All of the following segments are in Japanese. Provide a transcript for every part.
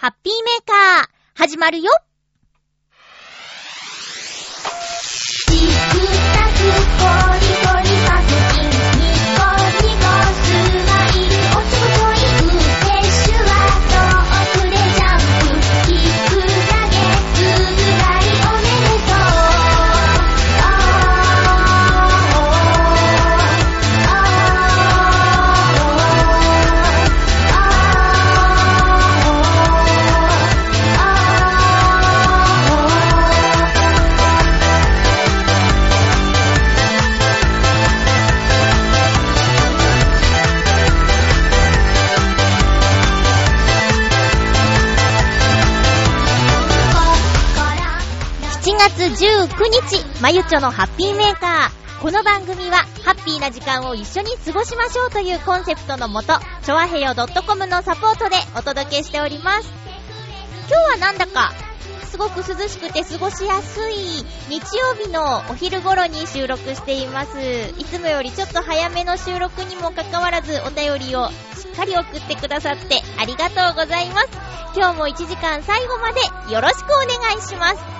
ハッピーメーカー、始まるよ。チクタクポリポリ。19日、まゆちょのハッピーメーカー。この番組は、ハッピーな時間を一緒に過ごしましょうというコンセプトのもと、ちょわへよ .com のサポートでお届けしております。今日はなんだか、すごく涼しくて過ごしやすい日曜日のお昼頃に収録しています。いつもよりちょっと早めの収録にもかかわらずお便りをしっかり送ってくださってありがとうございます。今日も1時間最後までよろしくお願いします。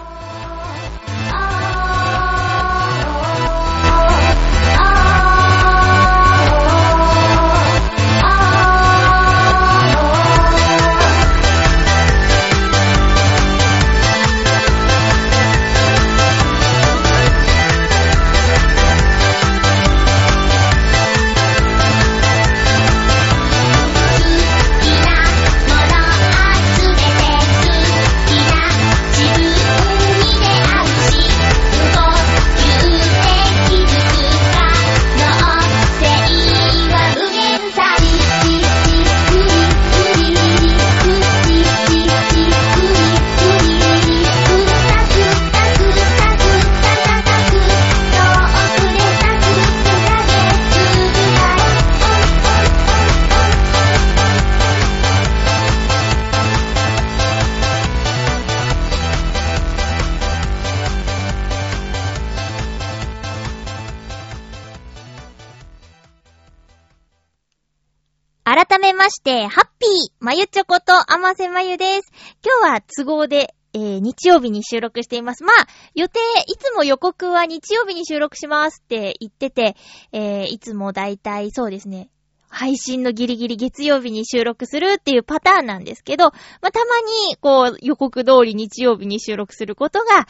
して、ハッピーまゆちょことあませまゆです。今日は都合で、えー、日曜日に収録しています。まあ、予定、いつも予告は日曜日に収録しますって言ってて、えー、いつもだいたいそうですね、配信のギリギリ月曜日に収録するっていうパターンなんですけど、まあ、たまに、こう、予告通り日曜日に収録することが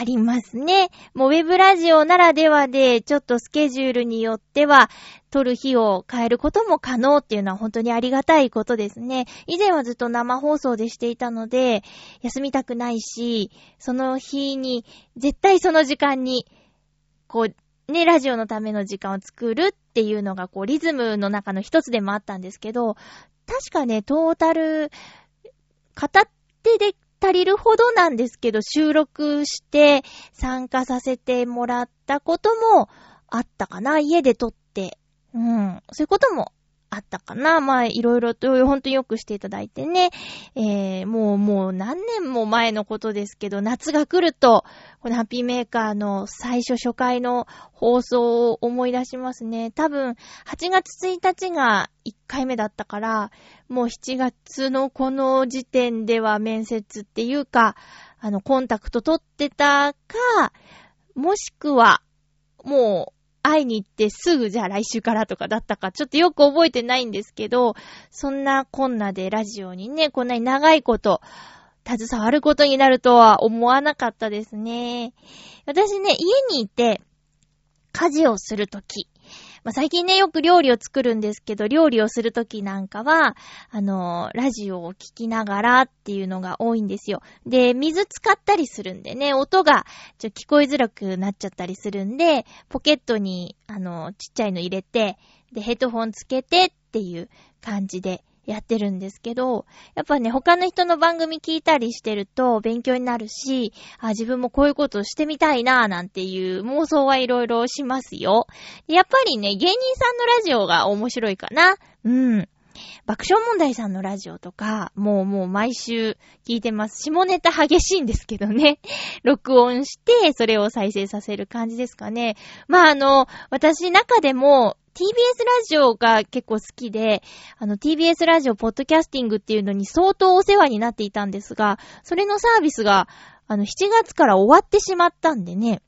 ありますね。もうウェブラジオならではで、ちょっとスケジュールによっては、撮る日を変えることも可能っていうのは本当にありがたいことですね。以前はずっと生放送でしていたので、休みたくないし、その日に、絶対その時間に、こう、ね、ラジオのための時間を作るっていうのが、こう、リズムの中の一つでもあったんですけど、確かね、トータル、片手で足りるほどなんですけど、収録して参加させてもらったこともあったかな。家で撮って。うん。そういうこともあったかな。まあ、いろいろと、ほんとよくしていただいてね。えー、もう、もう何年も前のことですけど、夏が来ると、このハッピーメーカーの最初初回の放送を思い出しますね。多分、8月1日が1回目だったから、もう7月のこの時点では面接っていうか、あの、コンタクト取ってたか、もしくは、もう、会いに行ってすぐじゃあ来週からとかだったか、ちょっとよく覚えてないんですけど、そんなこんなでラジオにね、こんなに長いこと、携わることになるとは思わなかったですね。私ね、家にいて、家事をするとき、まあ、最近ね、よく料理を作るんですけど、料理をするときなんかは、あのー、ラジオを聞きながらっていうのが多いんですよ。で、水使ったりするんでね、音がちょ聞こえづらくなっちゃったりするんで、ポケットに、あのー、ちっちゃいの入れて、で、ヘッドホンつけてっていう感じでやってるんですけど、やっぱね、他の人の番組聞いたりしてると勉強になるし、あ、自分もこういうことをしてみたいなぁなんていう妄想はいろいろしますよ。やっぱりね、芸人さんのラジオが面白いかな。うん。爆笑問題さんのラジオとか、もうもう毎週聞いてます。下ネタ激しいんですけどね。録音して、それを再生させる感じですかね。まああの、私中でも、TBS ラジオが結構好きで、あの TBS ラジオポッドキャスティングっていうのに相当お世話になっていたんですが、それのサービスが、あの7月から終わってしまったんでね、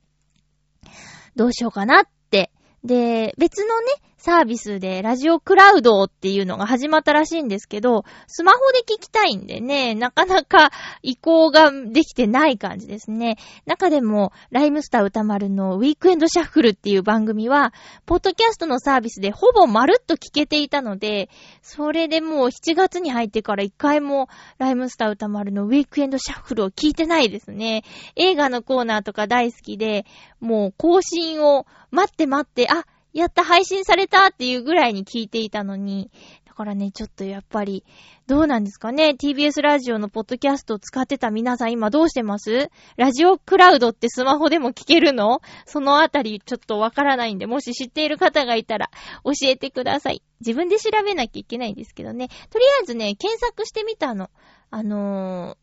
どうしようかなって。で、別のね、サービスでラジオクラウドっていうのが始まったらしいんですけど、スマホで聞きたいんでね、なかなか移行ができてない感じですね。中でも、ライムスター歌丸のウィークエンドシャッフルっていう番組は、ポッドキャストのサービスでほぼまるっと聞けていたので、それでもう7月に入ってから一回もライムスター歌丸のウィークエンドシャッフルを聞いてないですね。映画のコーナーとか大好きで、もう更新を待って待って、あ、やった配信されたっていうぐらいに聞いていたのに、だからね、ちょっとやっぱり、どうなんですかね ?TBS ラジオのポッドキャストを使ってた皆さん今どうしてます？ラジオクラウドってスマホでも聞けるの？そのあたりちょっとわからないんで、もし知っている方がいたら教えてください。自分で調べなきゃいけないんですけどね。とりあえずね、検索してみたの。あの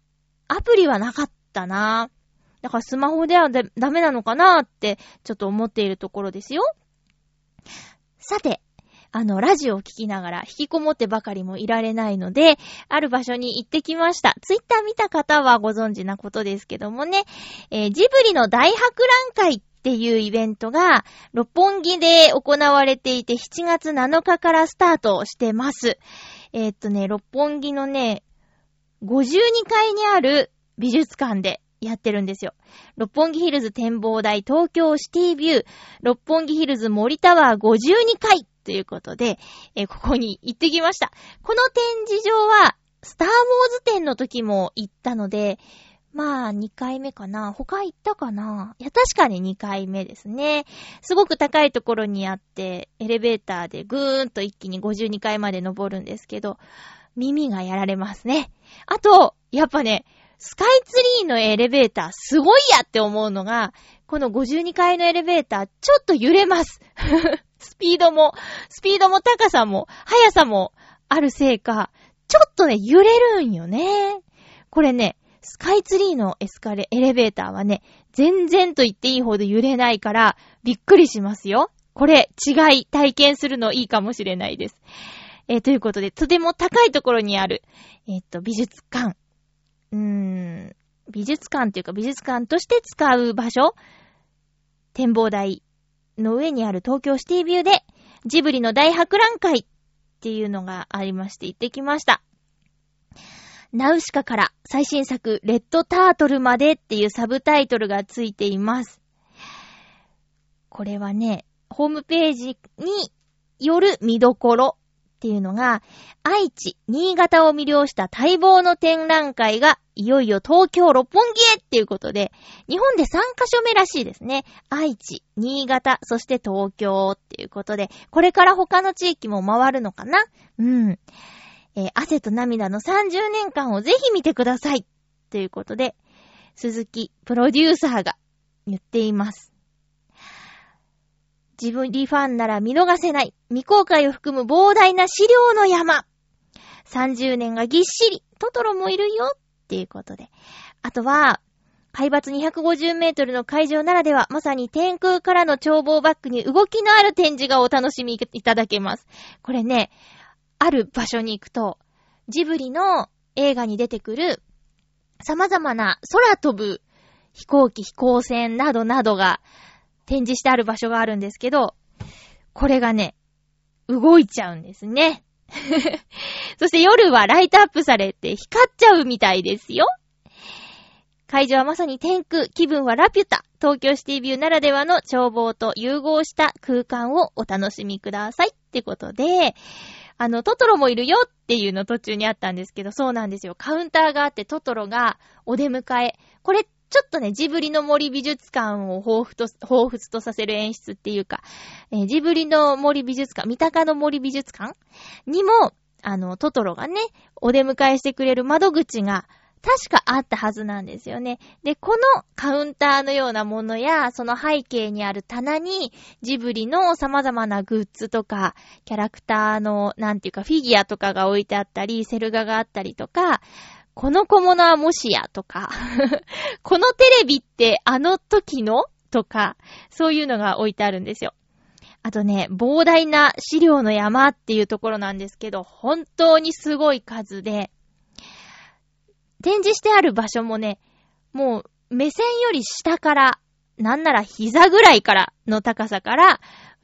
ー、アプリはなかったなだからスマホではダメなのかなってちょっと思っているところですよ。さて、あの、ラジオを聞きながら引きこもってばかりもいられないので、ある場所に行ってきました。ツイッター見た方はご存知なことですけどもね、えージブリの大博覧会っていうイベントが、六本木で行われていて、7月7日からスタートしてます。えーっとね、六本木のね、52階にある美術館でやってるんですよ。六本木ヒルズ展望台東京シティビュー、六本木ヒルズ森タワー52階ということで、えーここに行ってきました。この展示場は、スターウォーズ展の時も行ったので、まあ、2回目かな。他行ったかないや、確かに2回目ですね。すごく高いところにあって、エレベーターでぐーんと一気に52階まで登るんですけど、耳がやられますね。あと、やっぱね、スカイツリーのエレベーターすごいやって思うのが、この52階のエレベーターちょっと揺れます。スピードも、スピードも高さも、速さもあるせいか、ちょっとね、揺れるんよね。これね、スカイツリーのエスカレ、エレベーターはね、全然と言っていいほど揺れないから、びっくりしますよ。これ、違い、体験するのいいかもしれないです。えーということで、とても高いところにある、えーっと、美術館。うーん、美術館っていうか美術館として使う場所展望台の上にある東京シティビューで、ジブリの大博覧会っていうのがありまして行ってきました。ナウシカから最新作レッドタートルまでっていうサブタイトルがついています。これはね、ホームページによる見どころっていうのが、愛知、新潟を魅了した待望の展覧会が、いよいよ東京六本木へっていうことで、日本で3カ所目らしいですね。愛知、新潟、そして東京っていうことで、これから他の地域も回るのかな？うん。えー汗と涙の30年間をぜひ見てください。ということで、鈴木プロデューサーが言っています。ジブリファンなら見逃せない未公開を含む膨大な資料の山。30年がぎっしり、トトロもいるよっていうことで。あとは、海抜250メートルの会場ならでは、まさに天空からの眺望バックに動きのある展示がお楽しみいただけます。これね、ある場所に行くと、ジブリの映画に出てくる様々な空飛ぶ飛行機、飛行船などなどが展示してある場所があるんですけど、これがね、動いちゃうんですね。そして夜はライトアップされて光っちゃうみたいですよ。会場はまさに天空、気分はラピュタ。東京シティビューならではの眺望と融合した空間をお楽しみくださいってことで、あの、トトロもいるよっていうの途中にあったんですけど、そうなんですよ。カウンターがあってトトロがお出迎え。これ、ちょっとね、ジブリの森美術館を彷彿と、彷彿とさせる演出っていうか、えージブリの森美術館、三鷹の森美術館にも、あの、トトロがね、お出迎えしてくれる窓口が確かあったはずなんですよね。で、このカウンターのようなものや、その背景にある棚に、ジブリの様々なグッズとか、キャラクターの、なんていうか、フィギュアとかが置いてあったり、セル画があったりとか、この小物はもしやとか、このテレビってあの時のとか、そういうのが置いてあるんですよ。あとね、膨大な資料の山っていうところなんですけど、本当にすごい数で、展示してある場所もね、もう目線より下から、なんなら膝ぐらいからの高さから、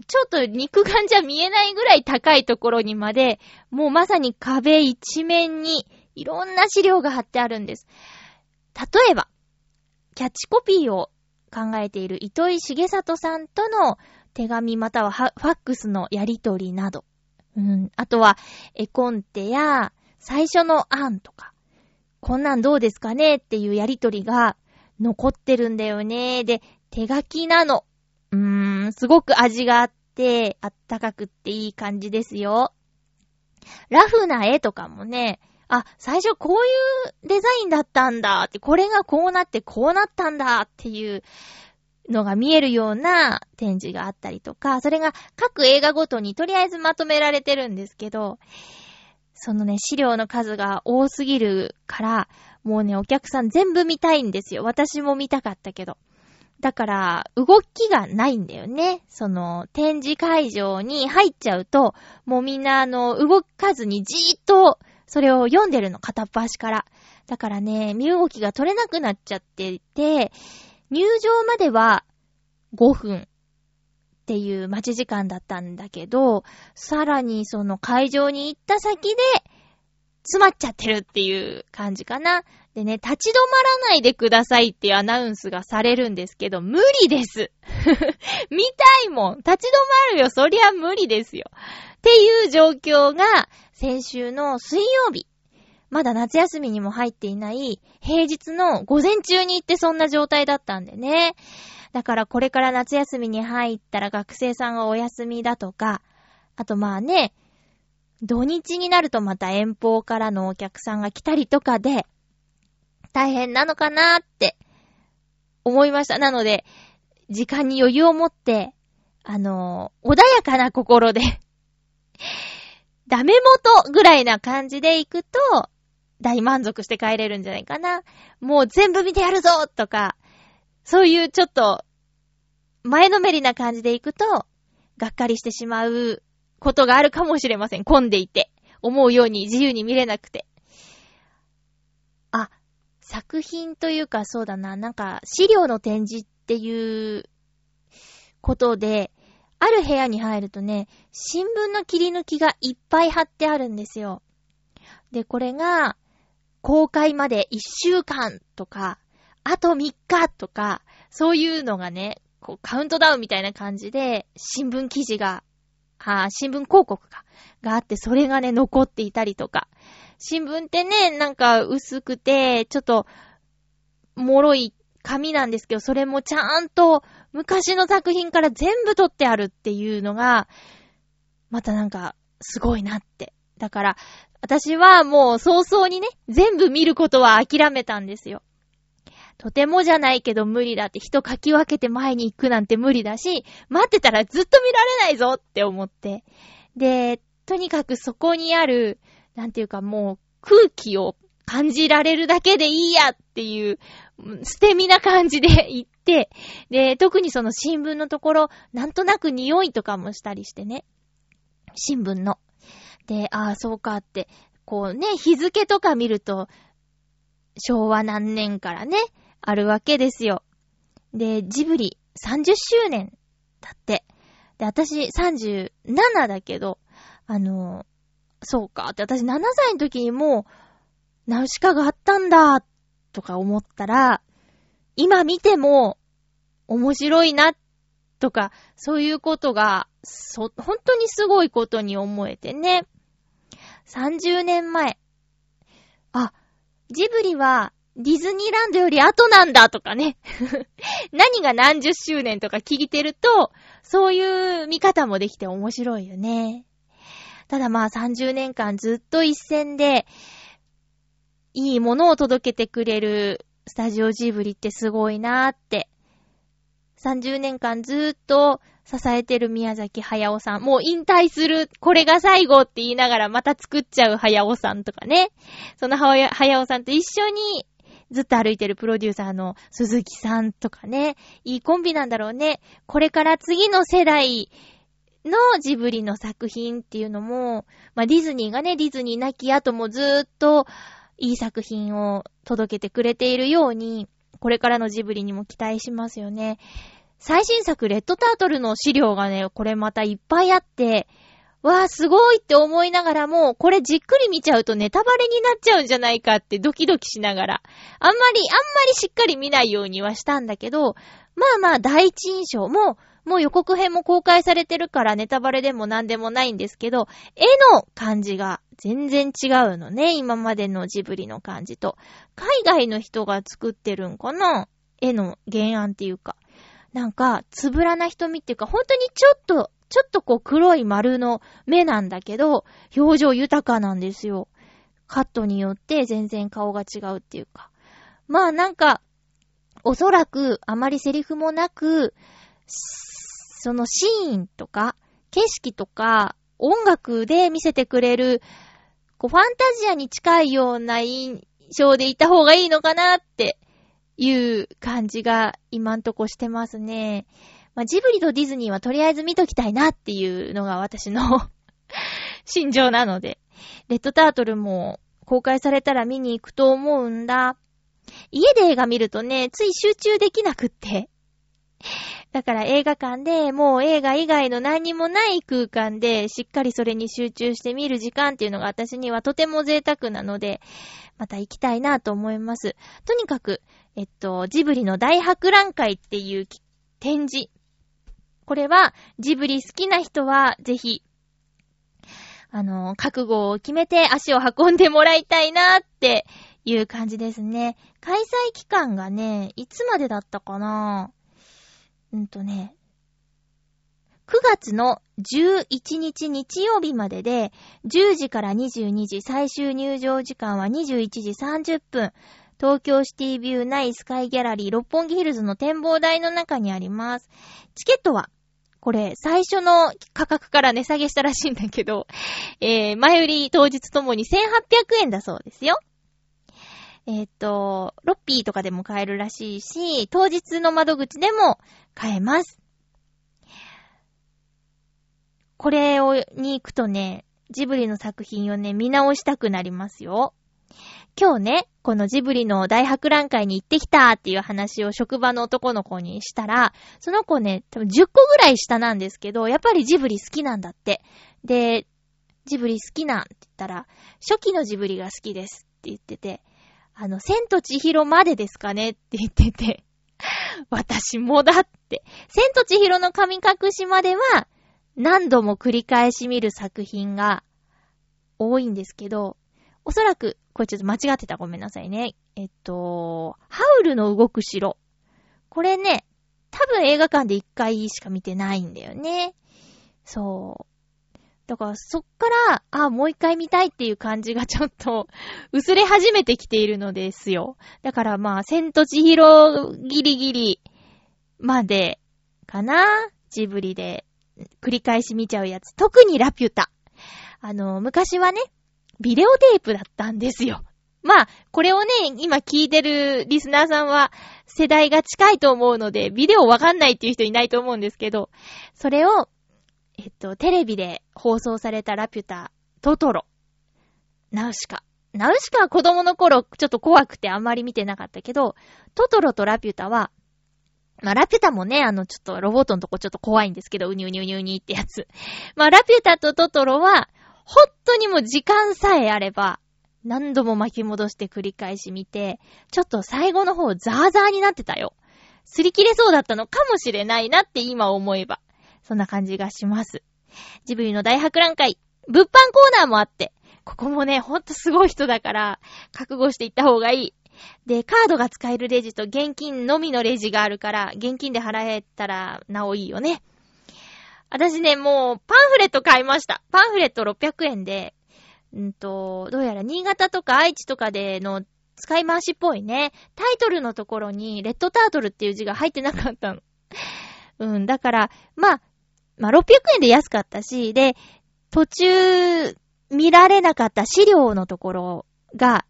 ちょっと肉眼じゃ見えないぐらい高いところにまで、もうまさに壁一面にいろんな資料が貼ってあるんです。例えば、キャッチコピーを考えている糸井重里さんとの手紙またはファックスのやりとりなど。うん。あとは、絵コンテや最初の案とか。こんなんどうですかねっていうやりとりが残ってるんだよね。で、手書きなの。うーん、すごく味があって、あったかくっていい感じですよ。ラフな絵とかもね、あ、最初こういうデザインだったんだって、これがこうなってこうなったんだっていうのが見えるような展示があったりとか、それが各映画ごとにとりあえずまとめられてるんですけど、そのね、資料の数が多すぎるから、もうね、お客さん全部見たいんですよ。私も見たかったけど。だから、動きがないんだよね。その、展示会場に入っちゃうと、もうみんな、あの、動かずにじーっと、それを読んでるの、片っ端から。だからね、身動きが取れなくなっちゃってて、入場までは5分っていう待ち時間だったんだけど、さらにその会場に行った先で、詰まっちゃってるっていう感じかな。でね、立ち止まらないでくださいっていうアナウンスがされるんですけど、無理です 見たいもん立ち止まるよそりゃ無理ですよっていう状況が、先週の水曜日、まだ夏休みにも入っていない平日の午前中に行ってそんな状態だったんでね。だからこれから夏休みに入ったら学生さんがお休みだとか、あとまあね、土日になるとまた遠方からのお客さんが来たりとかで、大変なのかなーって思いました。なので、時間に余裕を持って、あのー、穏やかな心でダメ元ぐらいな感じで行くと、大満足して帰れるんじゃないかな。もう全部見てやるぞとか、そういうちょっと、前のめりな感じで行くと、がっかりしてしまうことがあるかもしれません。混んでいて。思うように自由に見れなくて。あ、作品というかそうだな、なんか資料の展示っていうことで、ある部屋に入るとね、新聞の切り抜きがいっぱい貼ってあるんですよ。で、これが、公開まで1週間とか、あと3日とか、そういうのがね、こうカウントダウンみたいな感じで、新聞記事が、あ新聞広告が、があって、それがね、残っていたりとか。新聞ってね、なんか薄くて、ちょっと、脆い紙なんですけど、それもちゃんと昔の作品から全部撮ってあるっていうのが、またなんか、すごいなって。だから、私はもう早々にね、全部見ることは諦めたんですよ。とてもじゃないけど無理だって人書き分けて前に行くなんて無理だし、待ってたらずっと見られないぞって思って。で、とにかくそこにある、なんていうかもう空気を感じられるだけでいいやっていう、捨て身な感じで行って、で、特にその新聞のところ、なんとなく匂いとかもしたりしてね。新聞の。で、ああ、そうかって、こうね、日付とか見ると、昭和何年からね、あるわけですよ。で、ジブリ30周年だって。で、私37だけど、あの、そうかって私7歳の時にもう、ナウシカがあったんだ、とか思ったら、今見ても面白いな、とか、そういうことが、そ、本当にすごいことに思えてね。30年前。あ、ジブリはディズニーランドより後なんだとかね。何が何十周年とか聞いてると、そういう見方もできて面白いよね。ただまあ30年間ずっと一戦で、いいものを届けてくれるスタジオジブリってすごいなーって。30年間ずーっと支えてる宮崎駿さん。もう引退する、これが最後って言いながらまた作っちゃう駿さんとかね。その駿さんと一緒にずっと歩いてるプロデューサーの鈴木さんとかね。いいコンビなんだろうね。これから次の世代のジブリの作品っていうのも、まあディズニーがね、ディズニー亡き後もずーっといい作品を届けてくれているように、これからのジブリにも期待しますよね。最新作、レッドタートルの資料がね、これまたいっぱいあって、わーすごいって思いながらも、これじっくり見ちゃうとネタバレになっちゃうんじゃないかってドキドキしながら、あんまり、あんまりしっかり見ないようにはしたんだけど、まあまあ第一印象も、もう予告編も公開されてるからネタバレでもなんでもないんですけど、絵の感じが全然違うのね、今までのジブリの感じと。海外の人が作ってるんかな？絵の原案っていうか。なんか、つぶらな瞳っていうか、本当にちょっと、ちょっとこう黒い丸の目なんだけど、表情豊かなんですよ。カットによって全然顔が違うっていうか。まあなんか、おそらくあまりセリフもなく、そのシーンとか、景色とか、音楽で見せてくれる、こう、ファンタジアに近いような印象でいた方がいいのかなっていう感じが今んとこしてますね。まあ、ジブリとディズニーはとりあえず見ときたいなっていうのが私の 心情なので。レッドタートルも公開されたら見に行くと思うんだ。家で映画見るとね、つい集中できなくって。だから映画館でもう映画以外の何にもない空間でしっかりそれに集中して見る時間っていうのが私にはとても贅沢なので、また行きたいなと思います。とにかく、えっと、ジブリの大博覧会っていう展示。これはジブリ好きな人はぜひ、あの、覚悟を決めて足を運んでもらいたいなっていう感じですね。開催期間がね、いつまでだったかな？うんとね、9月の11日日曜日までで、10時から22時、最終入場時間は21時30分。東京シティビュー内スカイギャラリー六本木ヒルズの展望台の中にあります。チケットは、これ、最初の価格から値下げしたらしいんだけど、えー、前売り当日ともに1800円だそうですよ。えっ、と、ロッピーとかでも買えるらしいし、当日の窓口でも買えます。これを、に行くとね、ジブリの作品をね、見直したくなりますよ。今日ね、このジブリの大博覧会に行ってきたっていう話を職場の男の子にしたら、その子ね、多分10個ぐらい下なんですけど、やっぱりジブリ好きなんだって。で、ジブリ好きなんって言ったら、初期のジブリが好きですって言ってて、あの、千と千尋までですかねって言ってて、私もだって。千と千尋の神隠しまでは、何度も繰り返し見る作品が多いんですけど、おそらく、これちょっと間違ってたごめんなさいね。えっと、ハウルの動く城。これね、多分映画館で一回しか見てないんだよね。そう。だからそっから、あ、もう一回見たいっていう感じがちょっと 薄れ始めてきているのですよ。だからまあ、千と千尋ギリギリまでかなジブリで繰り返し見ちゃうやつ。特にラピュタ。あの、昔はね、ビデオテープだったんですよ。まあ、これをね、今聞いてるリスナーさんは世代が近いと思うので、ビデオわかんないっていう人いないと思うんですけど、それを、えっと、テレビで放送されたラピュタ、トトロ、ナウシカ。ナウシカは子供の頃ちょっと怖くてあんまり見てなかったけど、トトロとラピュタは、まあ、ラピュタもね、あの、ちょっとロボットのとこちょっと怖いんですけど、うにゅうにゅうにゅうにってやつ。まあ、ラピュタとトトロは、本当にもう時間さえあれば、何度も巻き戻して繰り返し見て、ちょっと最後の方ザーザーになってたよ。擦り切れそうだったのかもしれないなって今思えば。そんな感じがします。ジブリの大博覧会、物販コーナーもあって、ここもね、ほんとすごい人だから、覚悟していった方がいい。で、カードが使えるレジと現金のみのレジがあるから、現金で払えたらなおいいよね。私ね、もう、パンフレット買いました。パンフレット600円で、うんと、どうやら新潟とか愛知とかでの使い回しっぽいね。タイトルのところに、レッドタートルっていう字が入ってなかったの。うん、だから、まあ、まあ、600円で安かったし、で、途中、見られなかった資料のところが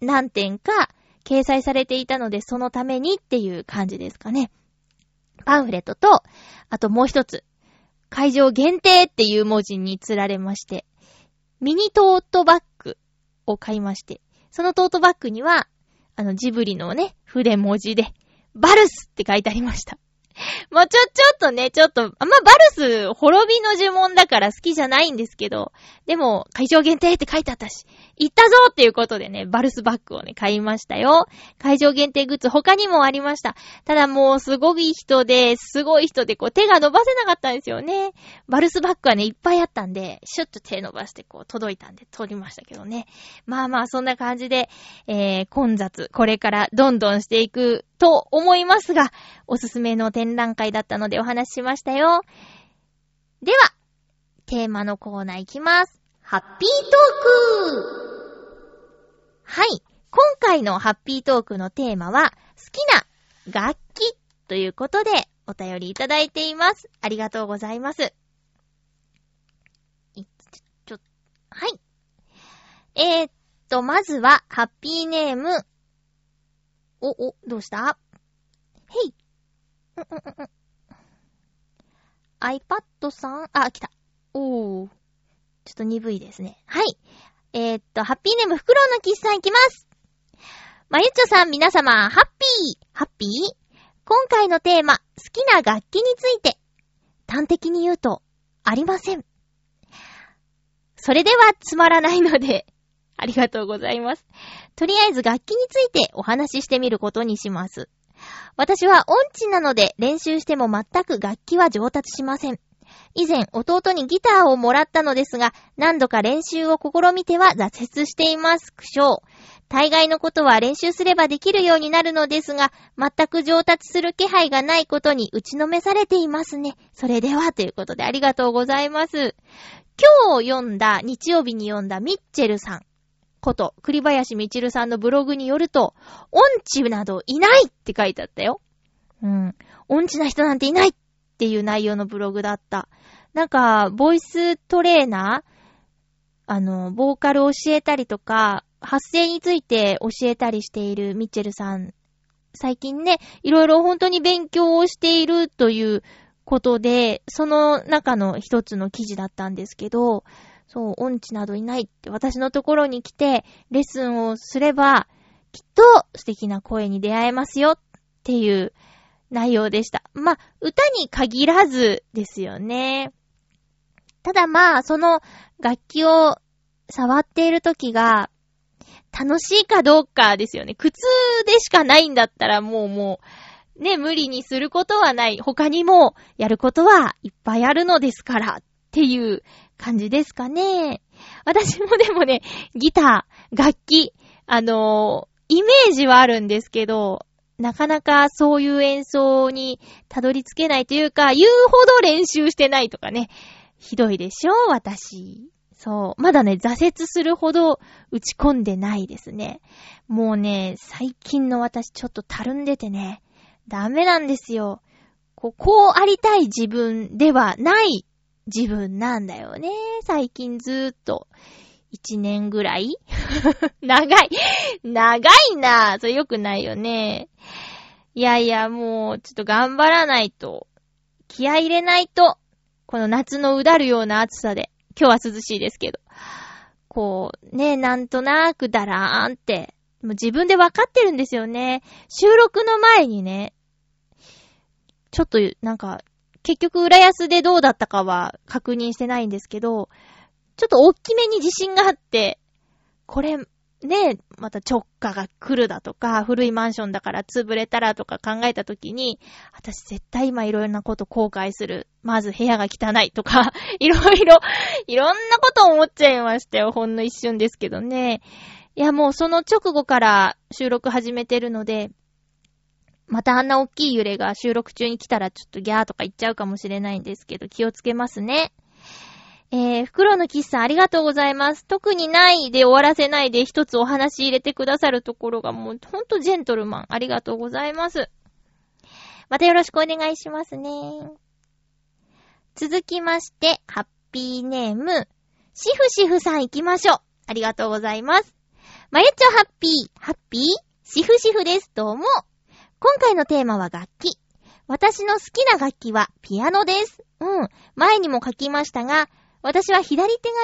何点か掲載されていたので、そのためにっていう感じですかね。パンフレットと、あともう一つ、会場限定っていう文字に釣られまして、ミニトートバッグを買いまして、そのトートバッグには、あのジブリのね、筆文字で、バルスって書いてありました。もうちょ、ちょっとね、ちょっと、あんまバルス、滅びの呪文だから好きじゃないんですけど、でも、会場限定って書いてあったし、行ったぞっていうことでね、バルスバッグをね、買いましたよ。会場限定グッズ他にもありました。ただもう、すごい人で、すごい人で、こう、手が伸ばせなかったんですよね。バルスバッグはね、いっぱいあったんで、シュッと手伸ばして、こう、届いたんで、取りましたけどね。まあまあ、そんな感じで、えー、混雑、これからどんどんしていくと思いますが、おすすめの展覧会だったのでお話ししましたよ。では、テーマのコーナーいきます。ハッピートークはい。今回のハッピートークのテーマは、好きな楽器ということでお便りいただいています。ありがとうございます。ちょ、はい。えー、っと、まずは、ハッピーネーム、お、お、どうした？へい。うんんん。iPad さん、あ、来た。おー。ちょっと鈍いですね。はい。えー、っと、ハッピーネーム、フクロウのキスさんいきます。まゆちょさん、皆様、ハッピーハッピー？今回のテーマ、好きな楽器について。端的に言うと、ありません。それではつまらないので、ありがとうございます。とりあえず楽器についてお話ししてみることにします。私は音痴なので練習しても全く楽器は上達しません。以前弟にギターをもらったのですが、何度か練習を試みては挫折しています。苦笑。大概のことは練習すればできるようになるのですが、全く上達する気配がないことに打ちのめされていますね。それでは、ということでありがとうございます。今日読んだ、日曜日に読んだミッチェルさん。こと、栗林みちるさんのブログによると、音痴などいないって書いてあったよ。うん。音痴な人なんていないっていう内容のブログだった。なんか、ボイストレーナーあの、ボーカル教えたりとか、発声について教えたりしているミッチェルさん。最近ね、いろいろ本当に勉強をしているということで、その中の一つの記事だったんですけど、そう、音痴などいないって私のところに来て、レッスンをすれば、きっと素敵な声に出会えますよっていう内容でした。まあ、歌に限らずですよね。ただまあ、その楽器を触っている時が楽しいかどうかですよね。苦痛でしかないんだったらもうもう、ね、無理にすることはない。他にもやることはいっぱいあるのですからっていう感じですかね。私もでもね、ギター、楽器、あのー、イメージはあるんですけど、なかなかそういう演奏にたどり着けないというか、言うほど練習してないとかね。ひどいでしょ私。そう。まだね、挫折するほど打ち込んでないですね。もうね、最近の私ちょっとたるんでてね、ダメなんですよ。こう、こうありたい自分ではない自分なんだよね。最近ずーっと。一年ぐらい？長い。長いなそれ良くないよね。いやいや、もう、ちょっと頑張らないと。気合入れないと。この夏のうだるような暑さで。今日は涼しいですけど。こう、ね、なんとなくだらーんって。もう自分でわかってるんですよね。収録の前にね、ちょっとなんか結局、浦安でどうだったかは確認してないんですけど、ちょっと大きめに地震があって、これ、ね、また直下が来るだとか、古いマンションだから潰れたらとか考えたときに、私絶対今いろいろなこと後悔する。まず部屋が汚いとか、いろいろ、いろんなこと思っちゃいましたよ。ほんの一瞬ですけどね。いや、もうその直後から収録始めてるので、またあんな大きい揺れが収録中に来たらちょっとギャーとか言っちゃうかもしれないんですけど、気をつけますね。えー、袋のキスさんありがとうございます。特にないで終わらせないで一つお話入れてくださるところがもうほんとジェントルマン。ありがとうございます。またよろしくお願いしますね。続きまして、ハッピーネーム、シフシフさん行きましょう。ありがとうございます。まゆちょハッピー、ハッピー、シフシフです。どうも。今回のテーマは楽器。私の好きな楽器はピアノです。うん。前にも書きましたが、私は左手が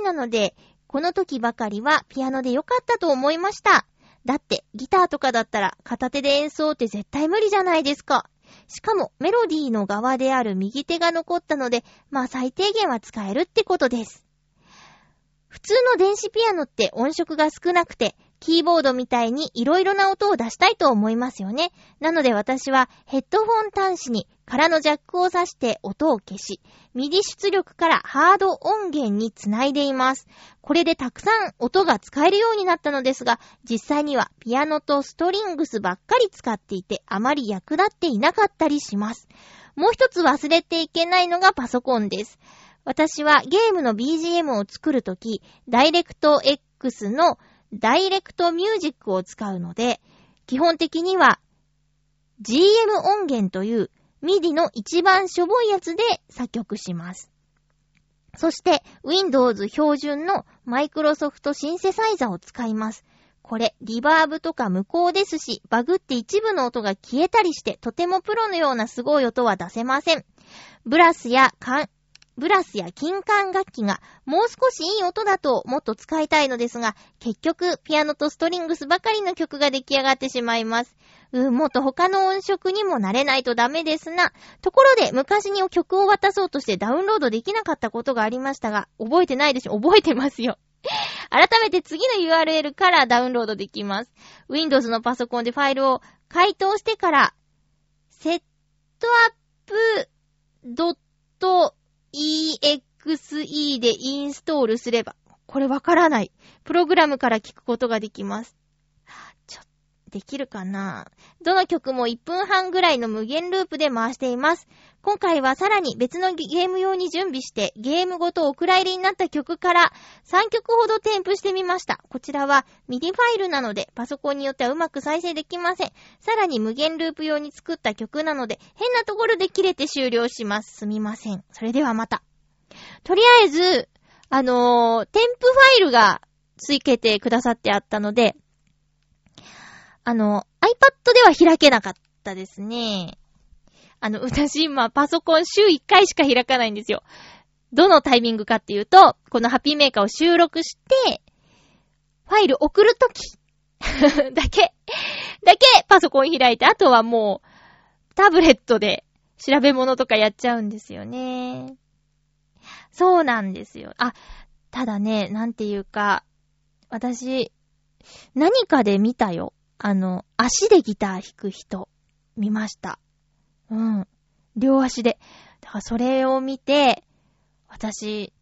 NG なので、この時ばかりはピアノでよかったと思いました。だって、ギターとかだったら片手で演奏って絶対無理じゃないですか。しかも、メロディーの側である右手が残ったので、まあ最低限は使えるってことです。普通の電子ピアノって音色が少なくて、キーボードみたいに色々な音を出したいと思いますよね。なので私はヘッドフォン端子に空のジャックを挿して音を消し、 MIDI 出力からハード音源につないでいます。これでたくさん音が使えるようになったのですが、実際にはピアノとストリングスばっかり使っていてあまり役立っていなかったりします。もう一つ忘れていけないのがパソコンです。私はゲームの BGM を作るとき、ダイレクト X のダイレクトミュージックを使うので、基本的には GM 音源という MIDI の一番しょぼいやつで作曲します。そして Windows 標準の Microsoft シンセサイザーを使います。これ、リバーブとか無効ですし、バグって一部の音が消えたりして、とてもプロのようなすごい音は出せません。ブラスやブラスや金管楽器がもう少しいい音だともっと使いたいのですが、結局ピアノとストリングスばかりの曲が出来上がってしまいます。うん、もっと他の音色にもなれないとダメですな。ところで、昔に曲を渡そうとしてダウンロードできなかったことがありましたが、覚えてないでしょ覚えてますよ。改めて次の URL からダウンロードできます。Windows のパソコンでファイルを解凍してから、 setup ドット exe でインストールすれば、これわからない。プログラムから聞くことができます。できるかな？どの曲も1分半ぐらいの無限ループで回しています。今回はさらに別のゲーム用に準備して、ゲームごとお蔵入りになった曲から3曲ほど添付してみました。こちらは MIDI ファイルなので、パソコンによってはうまく再生できません。さらに無限ループ用に作った曲なので、変なところで切れて終了します。すみません。それではまた。とりあえず、あのー、添付ファイルがつけてくださってあったので、あの、iPad では開けなかったですね。あの、私今パソコン週1回しか開かないんですよ。どのタイミングかっていうと、このハッピーメーカーを収録して、ファイル送るとき だけ、だけパソコン開いて、あとはもう、タブレットで調べ物とかやっちゃうんですよね。そうなんですよ。あ、ただね、なんていうか、私、何かで見たよ。あの、足でギター弾く人、見ました。うん。両足で。だからそれを見て、私、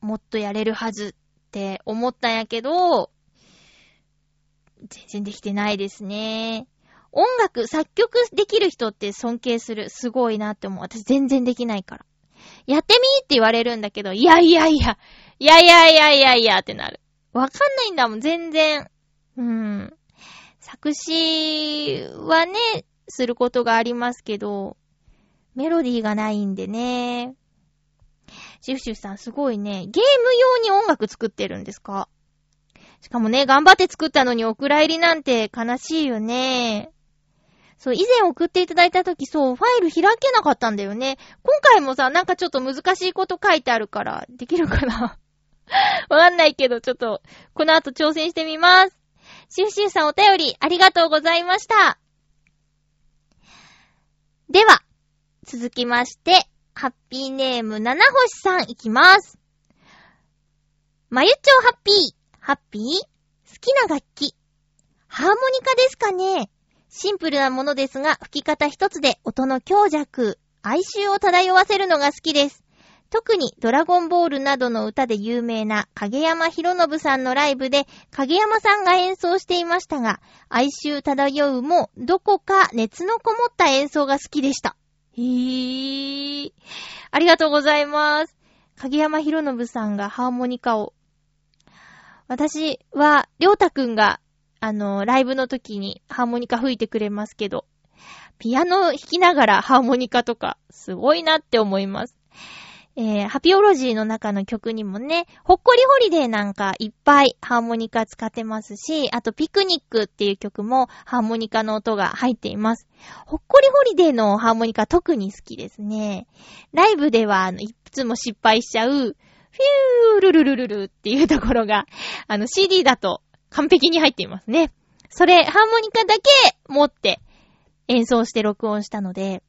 もっとやれるはずって思ったんやけど、全然できてないですね。音楽、作曲できる人って尊敬する。すごいなって思う。私全然できないから。やってみーって言われるんだけど、いやいやいや、いやいやいやいやいやってなる。わかんないんだもん、全然。うん。作詞はね、することがありますけど、メロディーがないんでね。シフシフさんすごいね、ゲーム用に音楽作ってるんですか？しかもね、頑張って作ったのにお蔵入りなんて悲しいよね。そう、以前送っていただいたとき、そう、ファイル開けなかったんだよね。今回もさ、なんかちょっと難しいこと書いてあるから、できるかな？わかんないけど、ちょっと、この後挑戦してみます。シフシフさんお便り、ありがとうございました。では、続きまして、ハッピーネーム七星さんいきます。まゆちょハッピー、ハッピー？好きな楽器。ハーモニカですかねシンプルなものですが、吹き方一つで音の強弱、哀愁を漂わせるのが好きです。特にドラゴンボールなどの歌で有名な影山博信さんのライブで影山さんが演奏していましたが、哀愁漂うもどこか熱のこもった演奏が好きでした。へー。ありがとうございます。影山博信さんがハーモニカを、私は、りょうたくんが、あの、ライブの時にハーモニカ吹いてくれますけど、ピアノ弾きながらハーモニカとか、すごいなって思います。えー、ハピオロジーの中の曲にもね、ほっこりホリデーなんかいっぱいハーモニカ使ってますし、あとピクニックっていう曲もハーモニカの音が入っています。ほっこりホリデーのハーモニカ特に好きですね。ライブでは、あの、いつも失敗しちゃう、フィュールルルルルっていうところが、あの CD だと完璧に入っていますね。それ、ハーモニカだけ持って演奏して録音したので、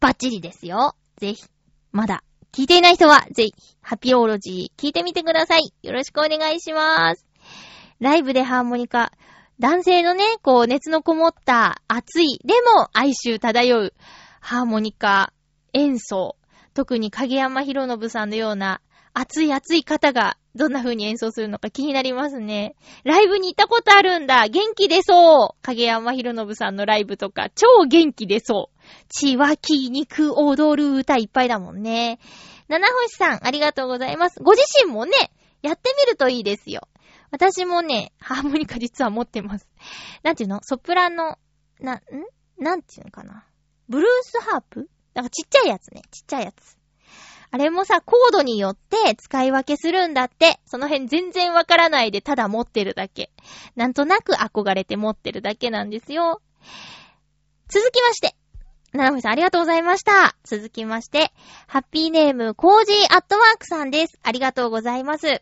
バッチリですよ。ぜひ、まだ聞いていない人は、ぜひ、ハピオロジー聞いてみてください。よろしくお願いします。ライブでハーモニカ。男性のね、こう、熱のこもった熱い、でも哀愁漂うハーモニカ演奏。特に影山博信さんのような熱い熱い方がどんな風に演奏するのか気になりますね。ライブに行ったことあるんだ。元気出そう。影山博信さんのライブとか超元気出そう。血湧き肉踊る歌いっぱいだもんね。七星さん、ありがとうございます。ご自身もね、やってみるといいですよ。私もね、ハーモニカ実は持ってます。なんていうの？ソプラノ、な、ん？なんていうのかな？ブルースハープ？なんかちっちゃいやつね。ちっちゃいやつ。あれもさ、コードによって使い分けするんだって。その辺全然わからないでただ持ってるだけ。なんとなく憧れて持ってるだけなんですよ。続きまして。ななふさん、ありがとうございました。続きまして、ハッピーネーム、コージーアットワークさんです。ありがとうございます。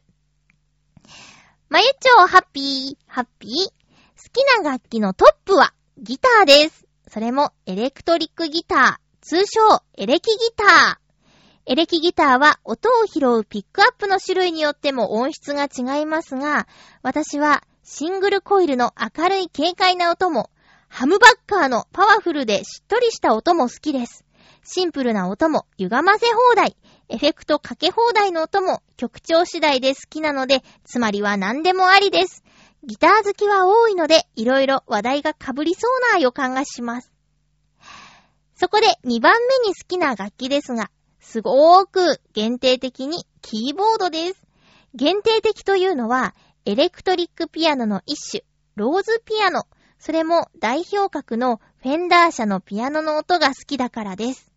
まゆちょう、ハッピー、ハッピー。好きな楽器のトップは、ギターです。それも、エレクトリックギター。通称、エレキギター。エレキギターは音を拾うピックアップの種類によっても音質が違いますが、私はシングルコイルの明るい軽快な音も、ハムバッカーのパワフルでしっとりした音も好きです。シンプルな音も歪ませ放題、エフェクトかけ放題の音も曲調次第で好きなので、つまりは何でもありです。ギター好きは多いので、いろいろ話題が被りそうな予感がします。そこで2番目に好きな楽器ですが、すごーく限定的にキーボードです。限定的というのは、エレクトリックピアノの一種、ローズピアノそれも代表格のフェンダー社のピアノの音が好きだからです。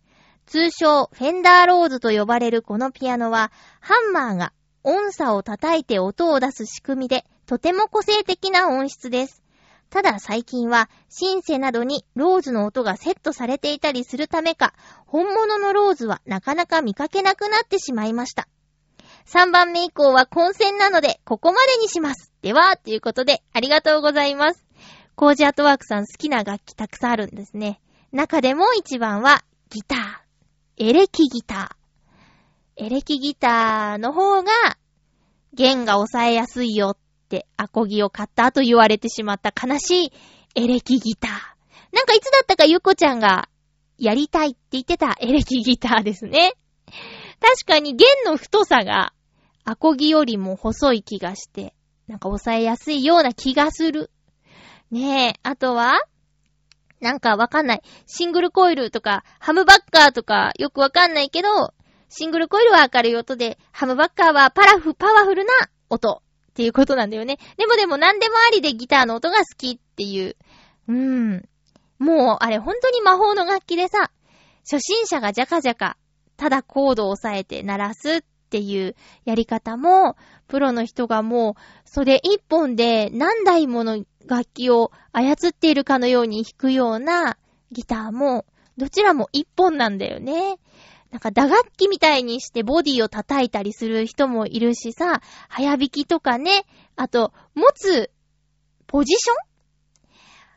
通称フェンダーローズと呼ばれるこのピアノは、ハンマーが音差を叩いて音を出す仕組みで、とても個性的な音質です。ただ最近はシンセなどにローズの音がセットされていたりするためか、本物のローズはなかなか見かけなくなってしまいました。3番目以降は混戦なので、ここまでにします。では、ということで、ありがとうございます。コージアートワークさん好きな楽器たくさんあるんですね。中でも一番はギター。エレキギター。エレキギターの方が弦が抑えやすいよアコギを買った後言われてしまった悲しいエレキギター。なんかいつだったかゆこちゃんがやりたいって言ってたエレキギターですね。確かに弦の太さがアコギよりも細い気がして、なんか抑えやすいような気がする。ねえ、あとはなんかわかんない。シングルコイルとか、ハムバッカーとか、よくわかんないけど、シングルコイルは明るい音で、ハムバッカーはパラフ、パワフルな音っていうことなんだよね。でもでも何でもありでギターの音が好きっていう。うーん。もう、あれ本当に魔法の楽器でさ、初心者がジャカジャカ、ただコードを押さえて鳴らすっていうやり方も、プロの人がもう、それ一本で何台もの楽器を操っているかのように弾くようなギターも、どちらも一本なんだよね。なんか打楽器みたいにしてボディを叩いたりする人もいるしさ、早弾きとかね、あと、持つポジション？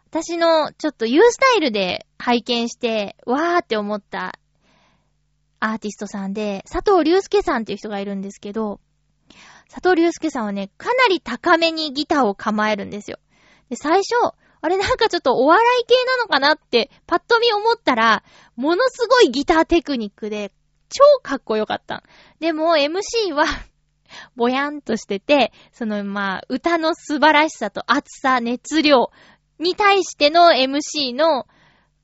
私のちょっと U スタイルで拝見して、わーって思ったアーティストさんで、佐藤隆介さんっていう人がいるんですけど、佐藤隆介さんはね、かなり高めにギターを構えるんですよ。で、最初、あれなんかちょっとお笑い系なのかなって、パッと見思ったら、ものすごいギターテクニックで、超かっこよかった。でも、MC は ぼやんとしてて、その、まあ、歌の素晴らしさと熱さ、熱量に対しての MC の、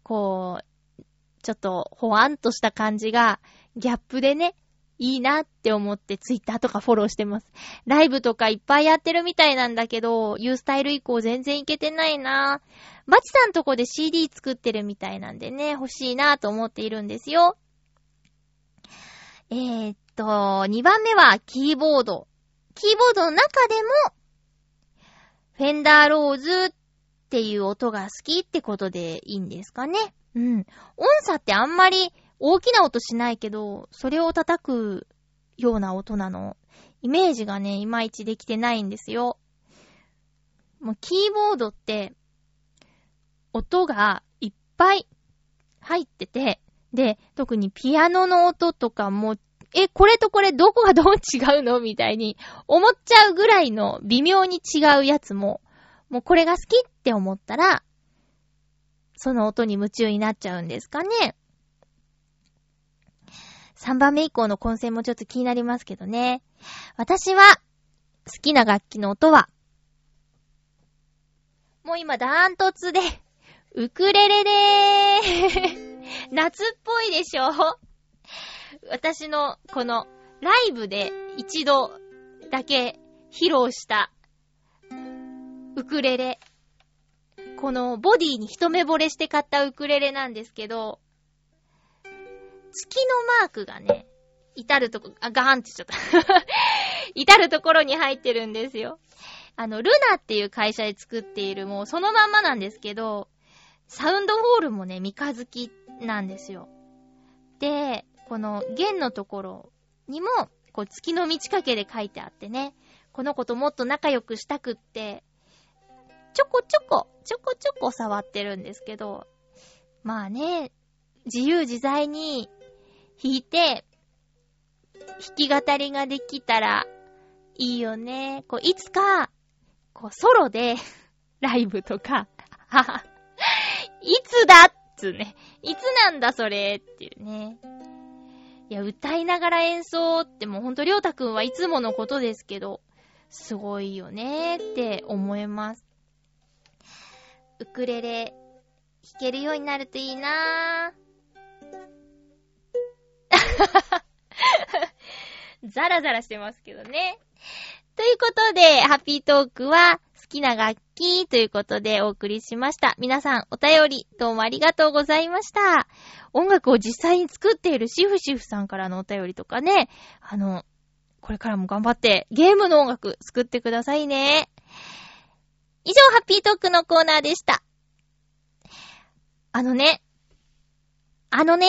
こう、ちょっと、ほわんとした感じが、ギャップでね、いいなって思ってツイッターとかフォローしてます。ライブとかいっぱいやってるみたいなんだけど、ユースタイル以降全然いけてないなバチさんとこで CD 作ってるみたいなんでね、欲しいなと思っているんですよ。えー、っと、2番目はキーボード。キーボードの中でも、フェンダーローズっていう音が好きってことでいいんですかね。うん。音差ってあんまり大きな音しないけど、それを叩くような音なの。イメージがね、いまいちできてないんですよ。もうキーボードって、音がいっぱい入ってて、で、特にピアノの音とかも、え、これとこれどこがどう違うのみたいに思っちゃうぐらいの微妙に違うやつも、もうこれが好きって思ったら、その音に夢中になっちゃうんですかね。3番目以降の混戦もちょっと気になりますけどね。私は、好きな楽器の音は、もう今ダントツで、ウクレレでー 夏っぽいでしょ私のこのライブで一度だけ披露したウクレレ。このボディに一目惚れして買ったウクレレなんですけど、月のマークがね、至るとこ、あ、ガーンって言っちゃった。至るところに入ってるんですよ。あの、ルナっていう会社で作っているもうそのまんまなんですけど、サウンドホールもね、三日月なんですよ。で、この弦のところにも、こう月の満ち欠けで書いてあってね、この子ともっと仲良くしたくって、ちょこちょこ、ちょこちょこ触ってるんですけど、まあね、自由自在に弾いて、弾き語りができたらいいよね。こう、いつか、こう、ソロで ライブとか、いつだっつね。いつなんだそれっていうね。いや、歌いながら演奏ってもうほんとりょうたくんはいつものことですけど、すごいよねーって思います。ウクレレ弾けるようになるといいなぁ。ザラザラしてますけどね。ということで、ハッピートークは好きな楽器ということでお送りしました。皆さんお便りどうもありがとうございました。音楽を実際に作っているシフシフさんからのお便りとかね、あの、これからも頑張ってゲームの音楽作ってくださいね。以上、ハッピートークのコーナーでした。あのね、あのね、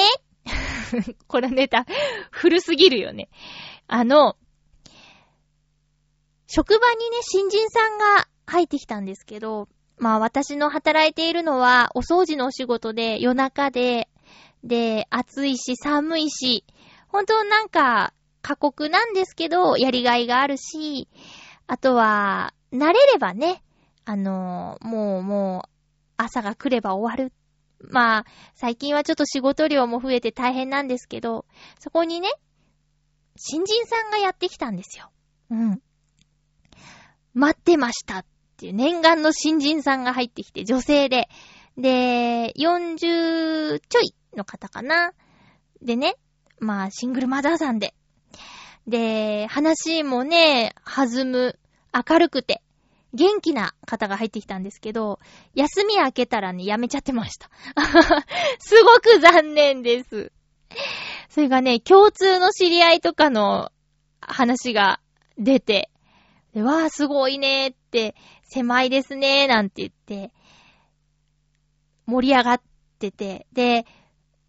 これネタ、古すぎるよね。あの、職場にね、新人さんが入ってきたんですけど、まあ私の働いているのはお掃除のお仕事で夜中で、で、暑いし寒いし、本当なんか過酷なんですけど、やりがいがあるし、あとは、慣れればね、あの、もうもう、朝が来れば終わるまあ、最近はちょっと仕事量も増えて大変なんですけど、そこにね、新人さんがやってきたんですよ。うん。待ってましたっていう念願の新人さんが入ってきて、女性で。で、40ちょいの方かな。でね、まあ、シングルマザーさんで。で、話もね、弾む、明るくて、元気な方が入ってきたんですけど、休み明けたらね、辞めちゃってました。すごく残念です。それがね、共通の知り合いとかの話が出て、でわーすごいねーって、狭いですねーなんて言って、盛り上がってて、で、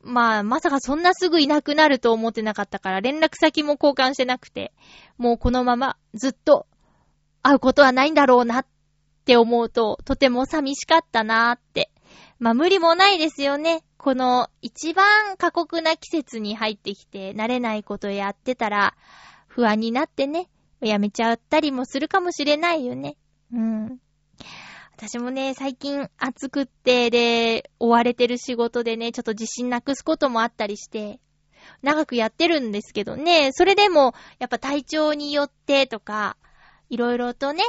まあ、まさかそんなすぐいなくなると思ってなかったから、連絡先も交換してなくて、もうこのままずっと会うことはないんだろうなって思うと、とても寂しかったなーって。まあ無理もないですよね。この一番過酷な季節に入ってきて慣れないことやってたら不安になってね、やめちゃったりもするかもしれないよね。うん。私もね、最近暑くって、で、追われてる仕事でね、ちょっと自信なくすこともあったりして、長くやってるんですけどね、それでも、やっぱ体調によってとか、いろいろとね、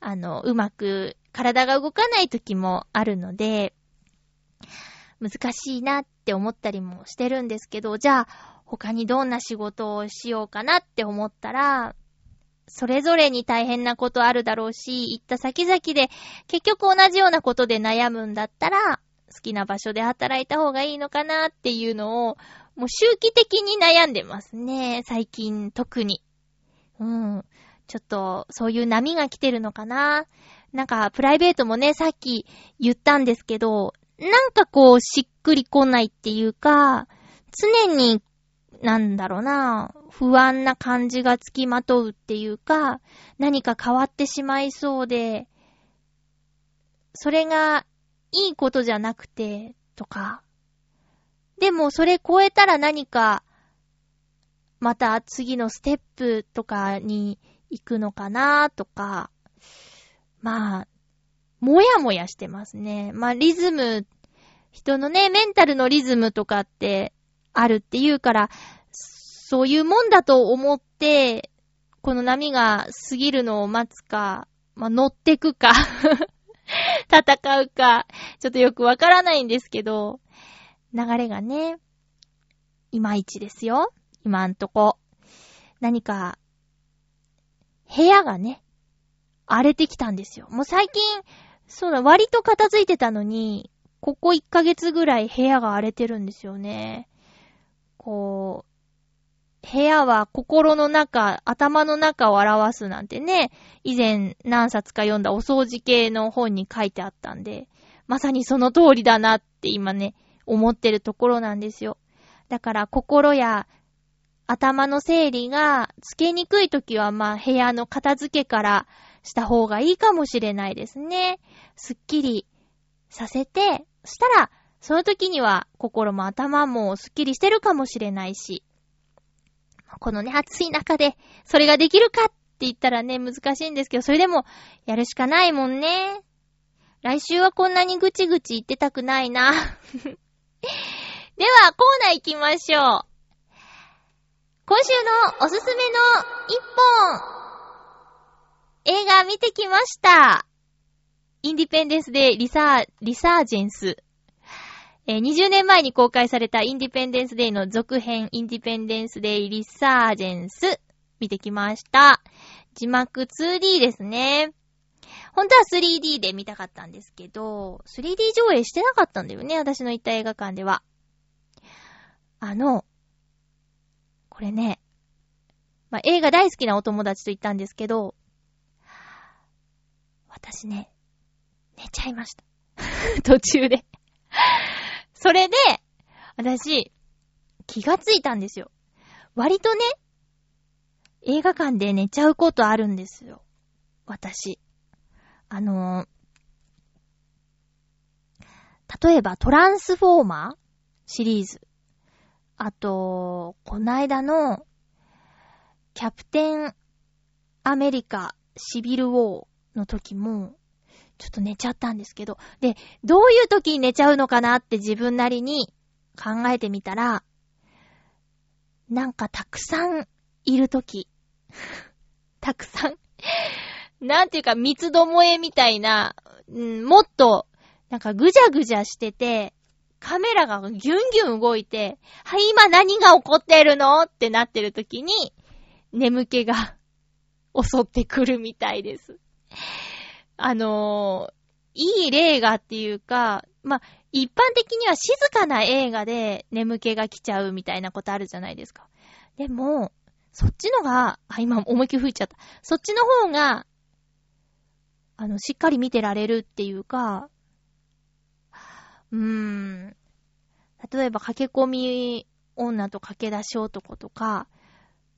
あの、うまく体が動かない時もあるので、難しいなって思ったりもしてるんですけど、じゃあ、他にどんな仕事をしようかなって思ったら、それぞれに大変なことあるだろうし、行った先々で結局同じようなことで悩むんだったら、好きな場所で働いた方がいいのかなっていうのを、もう周期的に悩んでますね。最近特に。うん。ちょっと、そういう波が来てるのかな？なんか、プライベートもね、さっき言ったんですけど、なんかこう、しっくりこないっていうか、常になんだろうな、不安な感じがつきまとうっていうか、何か変わってしまいそうで、それがいいことじゃなくて、とか。でもそれ超えたら何か、また次のステップとかに行くのかなとか、まあ、もやもやしてますね。まあリズム、人のね、メンタルのリズムとかってあるっていうから、そういうもんだと思って、この波が過ぎるのを待つか、まあ、乗ってくか 戦うか、ちょっとよくわからないんですけど、流れがね、いまいちですよ。今んとこ。何か、部屋がね、荒れてきたんですよ。もう最近、そうだ、割と片付いてたのに、ここ1ヶ月ぐらい部屋が荒れてるんですよね。こう、部屋は心の中、頭の中を表すなんてね、以前何冊か読んだお掃除系の本に書いてあったんで、まさにその通りだなって今ね、思ってるところなんですよ。だから心や頭の整理がつけにくいときはまあ部屋の片付けからした方がいいかもしれないですね。すっきりさせて、したらその時には心も頭もスッキリしてるかもしれないし、このね、暑い中で、それができるかって言ったらね、難しいんですけど、それでも、やるしかないもんね。来週はこんなにぐちぐち言ってたくないな。では、コーナー行きましょう。今週のおすすめの一本、映画見てきました。インディペンデンスでリサー、リサージェンスえー、20年前に公開されたインディペンデンスデイの続編、インディペンデンスデイリサージェンス、見てきました。字幕 2D ですね。本当は 3D で見たかったんですけど、3D 上映してなかったんだよね、私の行った映画館では。あの、これね、まあ、映画大好きなお友達と行ったんですけど、私ね、寝ちゃいました。途中でそれで、私、気がついたんですよ。割とね、映画館で寝ちゃうことあるんですよ。私。あのー、例えばトランスフォーマーシリーズ。あと、こないだの、キャプテンアメリカシビルウォーの時も、ちょっと寝ちゃったんですけど、で、どういう時に寝ちゃうのかなって自分なりに考えてみたら、なんかたくさんいる時。たくさんなんていうか三つどもえみたいな、うん、もっと、なんかぐじゃぐじゃしてて、カメラがギュンギュン動いて、はい、今何が起こってるの？ってなってる時に、眠気が 襲ってくるみたいです。あのー、いい例がっていうか、ま、一般的には静かな映画で眠気が来ちゃうみたいなことあるじゃないですか。でも、そっちのが、あ、今思いっきり吹いちゃった。そっちの方が、あの、しっかり見てられるっていうか、うーん、例えば駆け込み女と駆け出し男とか、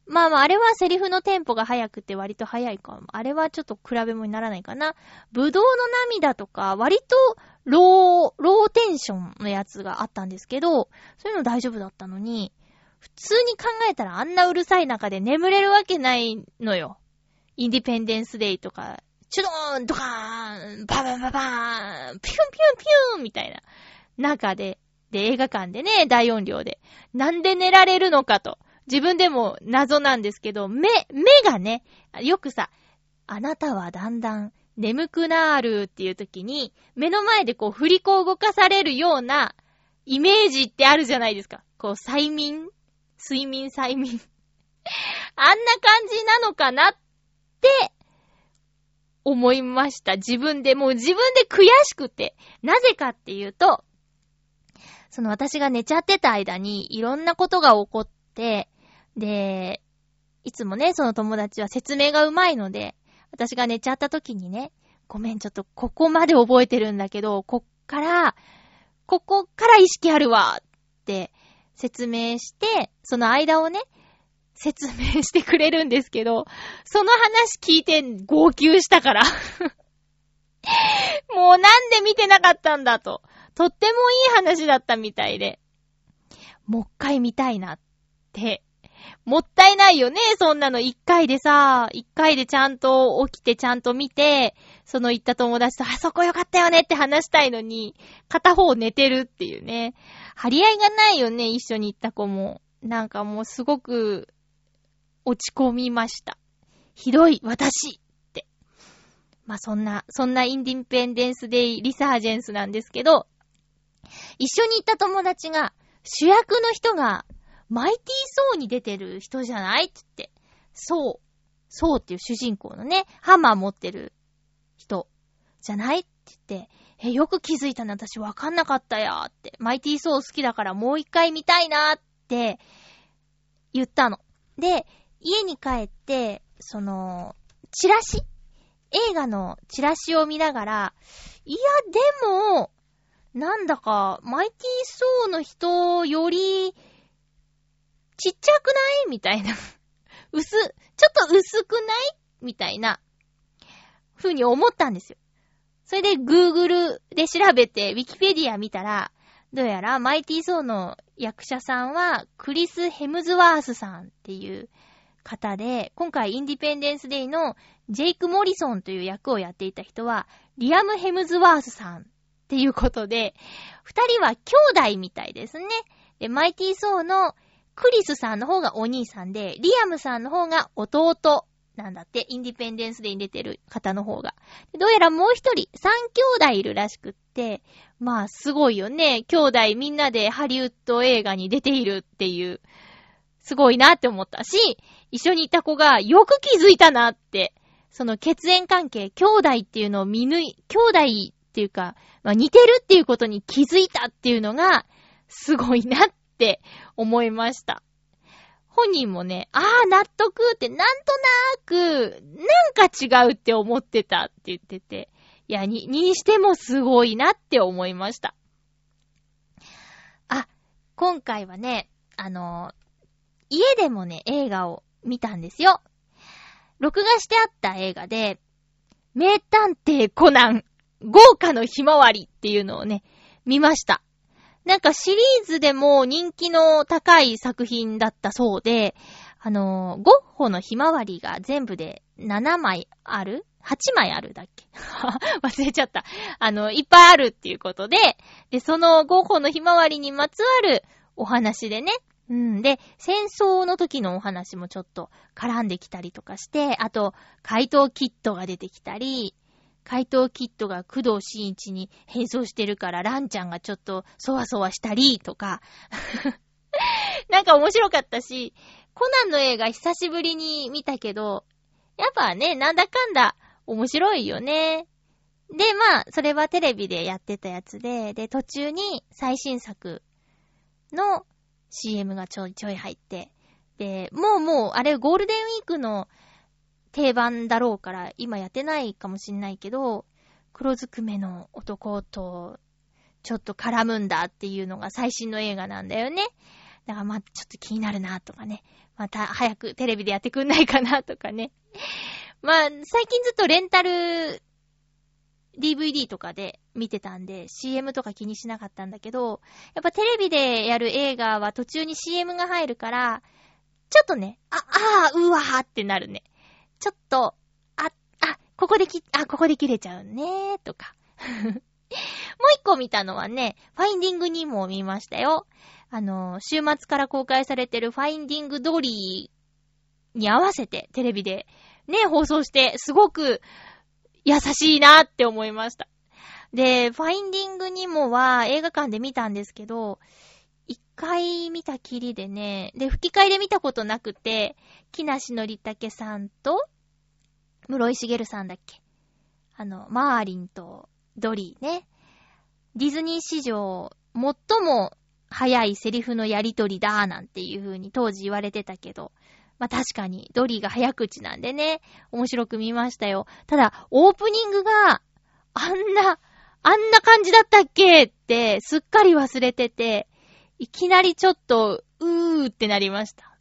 まあまあ、あれはセリフのテンポが速くて割と速いかも。あれはちょっと比べ物にならないかな。ぶどうの涙とか、割とロー、ローテンションのやつがあったんですけど、そういうの大丈夫だったのに、普通に考えたらあんなうるさい中で眠れるわけないのよ。インディペンデンスデイとか、チュドーンドカーンババババーンピュンピュンピュンみたいな中で、で、映画館でね、大音量で。なんで寝られるのかと。自分でも謎なんですけど、目、目がね、よくさ、あなたはだんだん眠くなるっていう時に、目の前でこう振り子を動かされるようなイメージってあるじゃないですか。こう催眠？睡眠催眠。あんな感じなのかなって思いました。自分で、もう自分で悔しくて。なぜかっていうと、その私が寝ちゃってた間にいろんなことが起こって、で、いつもね、その友達は説明がうまいので、私が寝ちゃった時にね、ごめん、ちょっとここまで覚えてるんだけど、こっから、ここから意識あるわって説明して、その間をね、説明してくれるんですけど、その話聞いて号泣したから。もうなんで見てなかったんだと。とってもいい話だったみたいで。もう一回見たいなって。もったいないよね、そんなの一回でさ、一回でちゃんと起きてちゃんと見て、その行った友達と、あそこよかったよねって話したいのに、片方寝てるっていうね。張り合いがないよね、一緒に行った子も。なんかもうすごく、落ち込みました。ひどい、私って。まあ、そんな、そんなインディペンデンスデイリサージェンスなんですけど、一緒に行った友達が、主役の人が、マイティーソーに出てる人じゃないって言って。そう。そうっていう主人公のね、ハンマー持ってる人じゃないって言って、え、よく気づいたね。私わかんなかったやって。マイティーソー好きだからもう一回見たいなーって言ったの。で、家に帰って、その、チラシ？映画のチラシを見ながら、いや、でも、なんだか、マイティーソーの人より、ちっちゃくない？みたいな。薄、ちょっと薄くない？みたいな、ふうに思ったんですよ。それで Google で調べて Wikipedia 見たら、どうやらマイティーソーの役者さんはクリス・ヘムズワースさんっていう方で、今回インディペンデンスデイのジェイク・モリソンという役をやっていた人は、リアム・ヘムズワースさんっていうことで、二人は兄弟みたいですね。で、マイティーソーのクリスさんの方がお兄さんで、リアムさんの方が弟なんだって、インディペンデンスデイに出てる方の方が。どうやらもう一人、三兄弟いるらしくって、まあすごいよね。兄弟みんなでハリウッド映画に出ているっていう、すごいなって思ったし、一緒にいた子がよく気づいたなって、その血縁関係、兄弟っていうのを見抜い、兄弟っていうか、まあ似てるっていうことに気づいたっていうのが、すごいなって思いました。本人もね、ああ、納得って、なんとなく、なんか違うって思ってたって言ってて、いや、に、にしてもすごいなって思いました。あ、今回はね、あの、家でもね、映画を見たんですよ。録画してあった映画で、名探偵コナン、豪華のひまわりっていうのをね、見ました。なんかシリーズでも人気の高い作品だったそうで、あのー、ゴッホのひまわりが全部で7枚ある ?8 枚あるだっけ？忘れちゃった。あの、いっぱいあるっていうことで、で、そのゴッホのひまわりにまつわるお話でね、うん。で、戦争の時のお話もちょっと絡んできたりとかして、あと、怪盗キットが出てきたり、怪盗キットが工藤新一に変装してるから、ランちゃんがちょっとそわそわしたりとか、なんか面白かったし、コナンの映画久しぶりに見たけど、やっぱね、なんだかんだ面白いよね。で、まあ、それはテレビでやってたやつで、で、途中に最新作の CM がちょいちょい入って、で、もうもう、あれゴールデンウィークの定番だろうから、今やってないかもしんないけど、黒ずくめの男と、ちょっと絡むんだっていうのが最新の映画なんだよね。だからまあ、ちょっと気になるなとかね。また早くテレビでやってくんないかなとかね。まあ、最近ずっとレンタル DVD とかで見てたんで、CM とか気にしなかったんだけど、やっぱテレビでやる映画は途中に CM が入るから、ちょっとね、あ、あー、うわーってなるね。ちょっと、あ、あ、ここでき、あ、ここで切れちゃうねとか。もう一個見たのはね、ファインディングにも見ましたよ。あの、週末から公開されてるファインディングドリーに合わせてテレビでね、放送して、すごく優しいなって思いました。で、ファインディングにもは映画館で見たんですけど、一回見たきりでね、で、吹き替えで見たことなくて、木梨憲武さんと、室井茂さんだっけあの、マーリンとドリーね。ディズニー史上、最も早いセリフのやりとりだーなんていう風に当時言われてたけど、まあ確かにドリーが早口なんでね、面白く見ましたよ。ただ、オープニングがあんな、あんな感じだったっけ？ってすっかり忘れてて、いきなりちょっと、うーってなりました。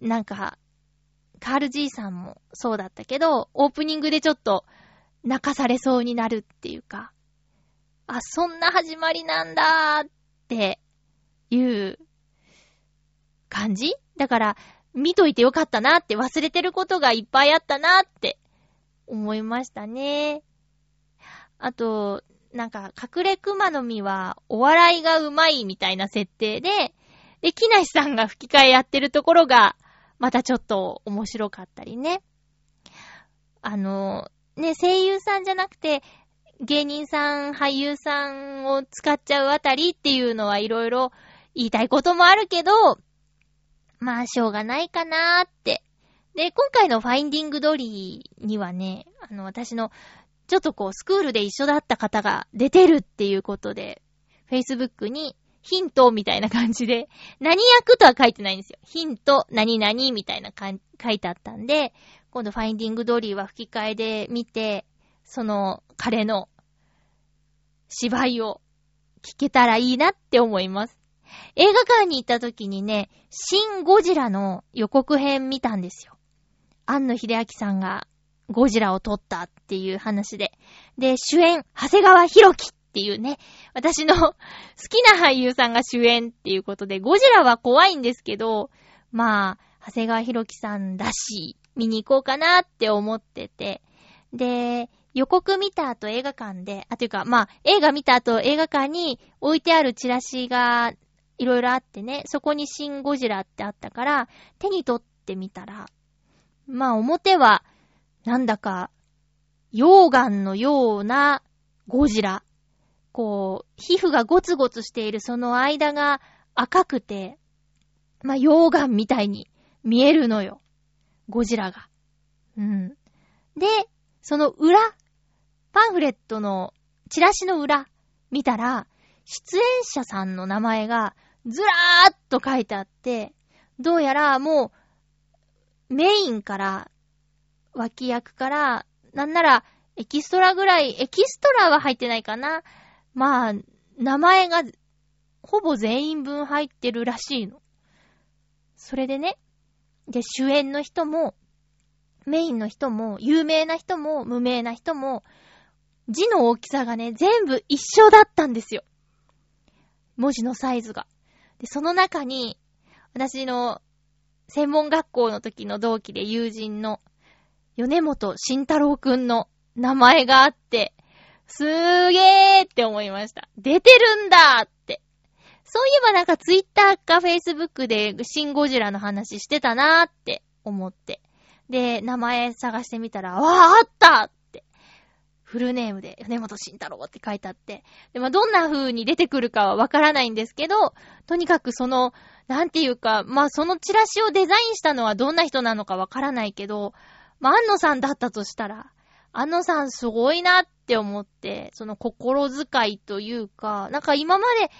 なんか、カール爺さんもそうだったけど、オープニングでちょっと泣かされそうになるっていうか、あ、そんな始まりなんだーっていう感じ？だから、見といてよかったなって忘れてることがいっぱいあったなって思いましたね。あと、なんか、隠れ熊の実はお笑いがうまいみたいな設定で、で、木梨さんが吹き替えやってるところが、またちょっと面白かったりね。あの、ね、声優さんじゃなくて、芸人さん、俳優さんを使っちゃうあたりっていうのはいろいろ言いたいこともあるけど、まあ、しょうがないかなーって。で、今回のファインディングドリーにはね、あの、私の、ちょっとこう、スクールで一緒だった方が出てるっていうことで、Facebook にヒントみたいな感じで、何役とは書いてないんですよ。ヒント、何々みたいなか書いてあったんで、今度ファインディングドリーは吹き替えで見て、その彼の芝居を聞けたらいいなって思います。映画館に行った時にね、シン・ゴジラの予告編見たんですよ。庵野秀明さんがゴジラを撮ったっていう話で。で、主演、長谷川博樹っていうね、私の 好きな俳優さんが主演っていうことで、ゴジラは怖いんですけど、まあ、長谷川博樹さんだし、見に行こうかなって思ってて。で、予告見た後映画館で、あ、というか、まあ、映画見た後映画館に置いてあるチラシがいろいろあってね、そこにシン・ゴジラってあったから、手に取ってみたら、まあ表は、なんだか、溶岩のようなゴジラ。こう、皮膚がゴツゴツしているその間が赤くて、まあ溶岩みたいに見えるのよ。ゴジラが。うん。で、その裏、パンフレットのチラシの裏見たら、出演者さんの名前がずらーっと書いてあって、どうやらもう、メインから、脇役から、なんなら、エキストラぐらい、エキストラは入ってないかな。まあ、名前が、ほぼ全員分入ってるらしいの。それでね、で、主演の人も、メインの人も、有名な人も、無名な人も、字の大きさがね、全部一緒だったんですよ。文字のサイズが。で、その中に、私の専門学校の時の同期で友人の米本慎太郎くんの名前があって、すーげーって思いました。出てるんだって。そういえばなんかツイッターかフェイスブックでシンゴジラの話してたなーって思って。で、名前探してみたら、わーあったフルネームで、米本慎太郎って書いてあって。で、まあ、どんな風に出てくるかはわからないんですけど、とにかくその、なんていうか、まあ、そのチラシをデザインしたのはどんな人なのかわからないけど、まあ、安野さんだったとしたら、安野さんすごいなって思って、その心遣いというか、なんか今まで、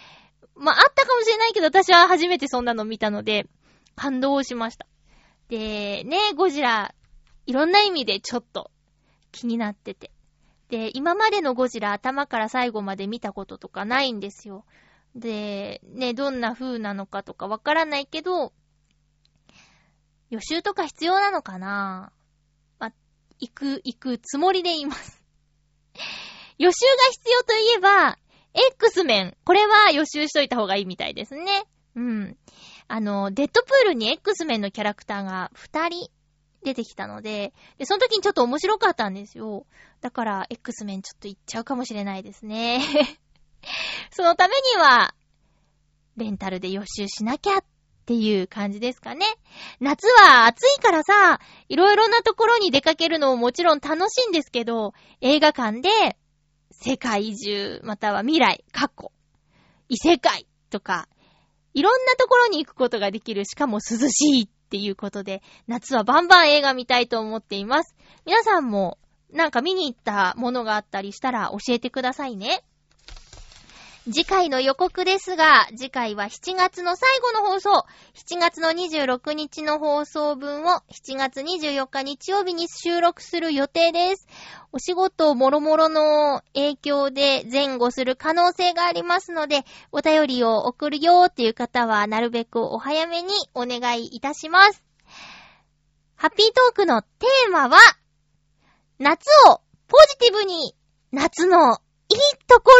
まあ、あったかもしれないけど、私は初めてそんなの見たので、感動しました。で、ね、ゴジラ、いろんな意味でちょっと気になってて。で、今までのゴジラ頭から最後まで見たこととかないんですよ。で、ね、どんな風なのかとかわからないけど、予習とか必要なのかな？ま、行く、行くつもりでいます。予習が必要といえば、X メン。これは予習しといた方がいいみたいですね。うん。あの、デッドプールに X メンのキャラクターが2人出てきたので、で、その時にちょっと面白かったんですよ。だから、X メンちょっと行っちゃうかもしれないですね。そのためには、レンタルで予習しなきゃっていう感じですかね。夏は暑いからさ、いろいろなところに出かけるのももちろん楽しいんですけど、映画館で世界中、または未来、過去、異世界とか、いろんなところに行くことができる、しかも涼しいっっていうことで、夏はバンバン映画見たいと思っています。皆さんも、なんか見に行ったものがあったりしたら教えてくださいね。次回の予告ですが、次回は7月の最後の放送、7月の26日の放送分を7月24日日曜日に収録する予定です。お仕事もろもろの影響で前後する可能性がありますので、お便りを送るよっていう方はなるべくお早めにお願いいたします。ハッピートークのテーマは、夏をポジティブに、夏のいいとこ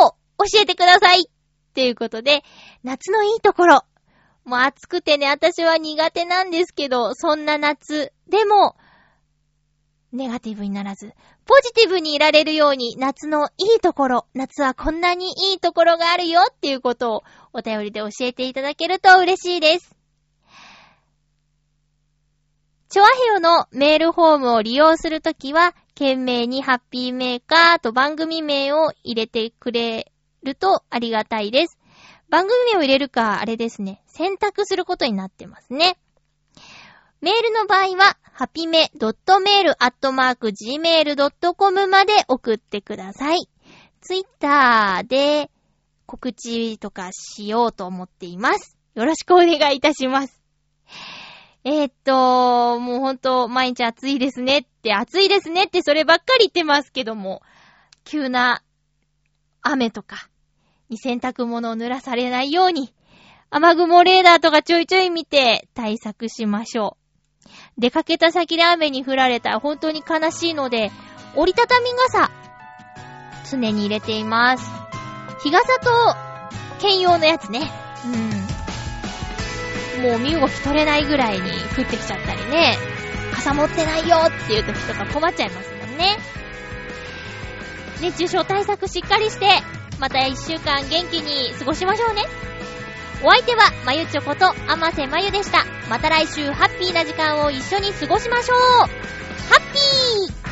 ろを教えてくださいっていうことで、夏のいいところ。もう暑くてね、私は苦手なんですけど、そんな夏。でも、ネガティブにならず、ポジティブにいられるように、夏のいいところ、夏はこんなにいいところがあるよっていうことをお便りで教えていただけると嬉しいです。チョアヘヨのメールフォームを利用するときは、懸命にハッピーメーカーと番組名を入れてくれるとありがたいです。番組名を入れるか、あれですね、選択することになってますね。メールの場合は、はぴめ .mail.gmail.com まで送ってください。ツイッターで告知とかしようと思っています。よろしくお願いいたします。えー、っと、もうほんと、毎日暑いですねって、暑いですねってそればっかり言ってますけども、急な雨とか、洗濯物を濡らされないように、雨雲レーダーとかちょいちょい見て対策しましょう。出かけた先で雨に降られたら本当に悲しいので、折りたたみ傘、常に入れています。日傘と兼用のやつね。うん。もう身動き取れないぐらいに降ってきちゃったりね。傘持ってないよっていう時とか困っちゃいますもんね。熱中症対策しっかりして、また一週間元気に過ごしましょうね。お相手は、まゆちょこと、あませまゆでした。また来週ハッピーな時間を一緒に過ごしましょうハッピー